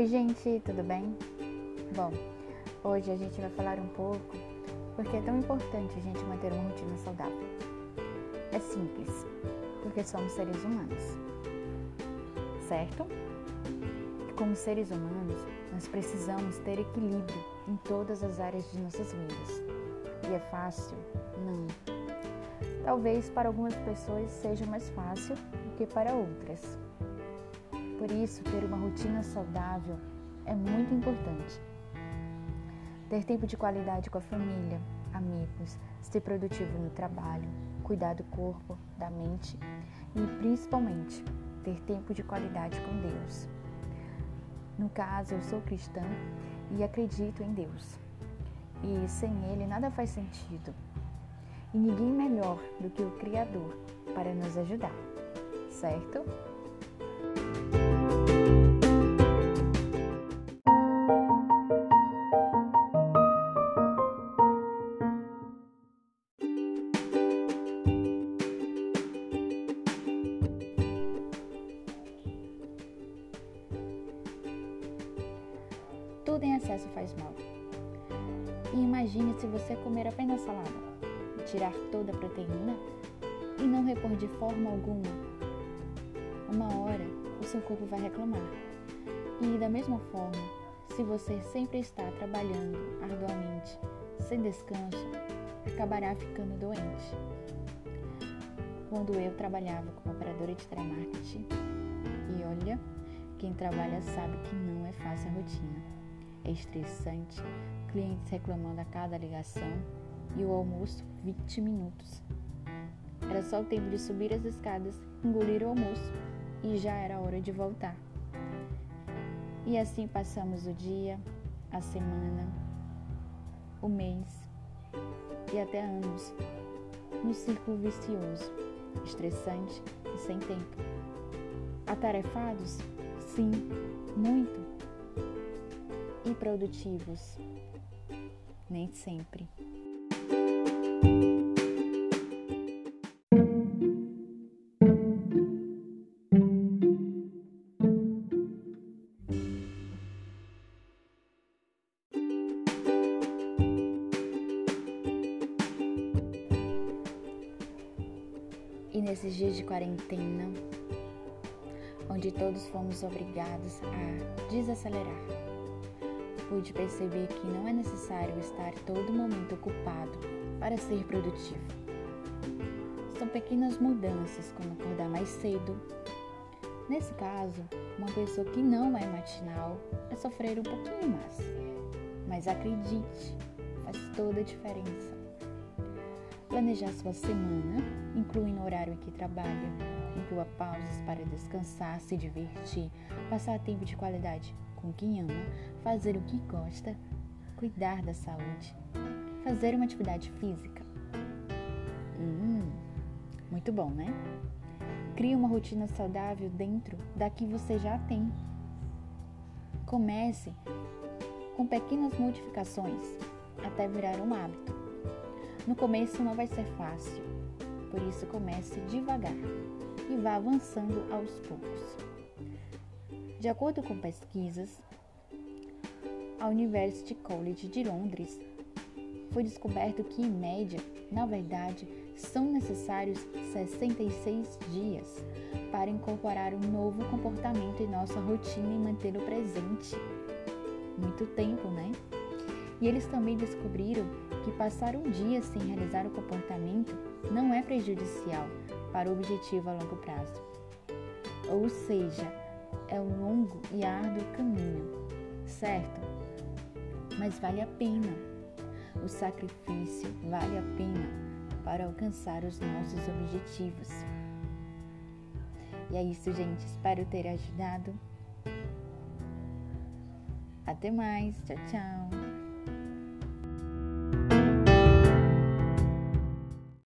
Oi, gente, tudo bem? Bom, hoje a gente vai falar um pouco porque é tão importante a gente manter uma rotina saudável. É simples, porque somos seres humanos, certo? Como seres humanos, nós precisamos ter equilíbrio em todas as áreas de nossas vidas. E é fácil? Não. Talvez para algumas pessoas seja mais fácil do que para outras. Por isso, ter uma rotina saudável é muito importante. Ter tempo de qualidade com a família, amigos, ser produtivo no trabalho, cuidar do corpo, da mente e, principalmente, ter tempo de qualidade com Deus. No caso, eu sou cristã e acredito em Deus. E sem Ele nada faz sentido. E ninguém melhor do que o Criador para nos ajudar, certo? Tudo em excesso faz mal. E imagine se você comer apenas salada, tirar toda a proteína e não repor de forma alguma. Uma hora o seu corpo vai reclamar. E da mesma forma, se você sempre está trabalhando arduamente, sem descanso, acabará ficando doente. Quando eu trabalhava como operadora de telemarketing, e olha, quem trabalha sabe que não é fácil a rotina estressante, clientes reclamando a cada ligação e o almoço 20 minutos. Era só o tempo de subir as escadas, engolir o almoço e já era hora de voltar. E assim passamos o dia, a semana, o mês e até anos no círculo vicioso, estressante e sem tempo. Atarefados? Sim, muito produtivos. Nem sempre. E nesses dias de quarentena, onde todos fomos obrigados a desacelerar, pude perceber que não é necessário estar todo momento ocupado para ser produtivo. São pequenas mudanças, como acordar mais cedo. Nesse caso, uma pessoa que não é matinal é sofrer um pouquinho mais. Mas acredite, faz toda a diferença. Planejar sua semana, incluindo o horário em que trabalha, inclua pausas para descansar, se divertir, passar tempo de qualidade com quem ama, fazer o que gosta, cuidar da saúde, fazer uma atividade física. Hum, muito bom, né? Crie uma rotina saudável dentro da que você já tem. Comece com pequenas modificações até virar um hábito. No começo não vai ser fácil, por isso comece devagar e vá avançando aos poucos. De acordo com pesquisas, a University College de Londres foi descoberto que, em média, na verdade, são necessários 66 dias para incorporar um novo comportamento em nossa rotina e mantê-lo presente. Muito tempo, né? E eles também descobriram que passar um dia sem realizar o comportamento não é prejudicial para o objetivo a longo prazo. Ou seja, é um longo e árduo caminho, certo? Mas vale a pena. O sacrifício vale a pena para alcançar os nossos objetivos. E é isso, gente. Espero ter ajudado. Até mais. Tchau, tchau.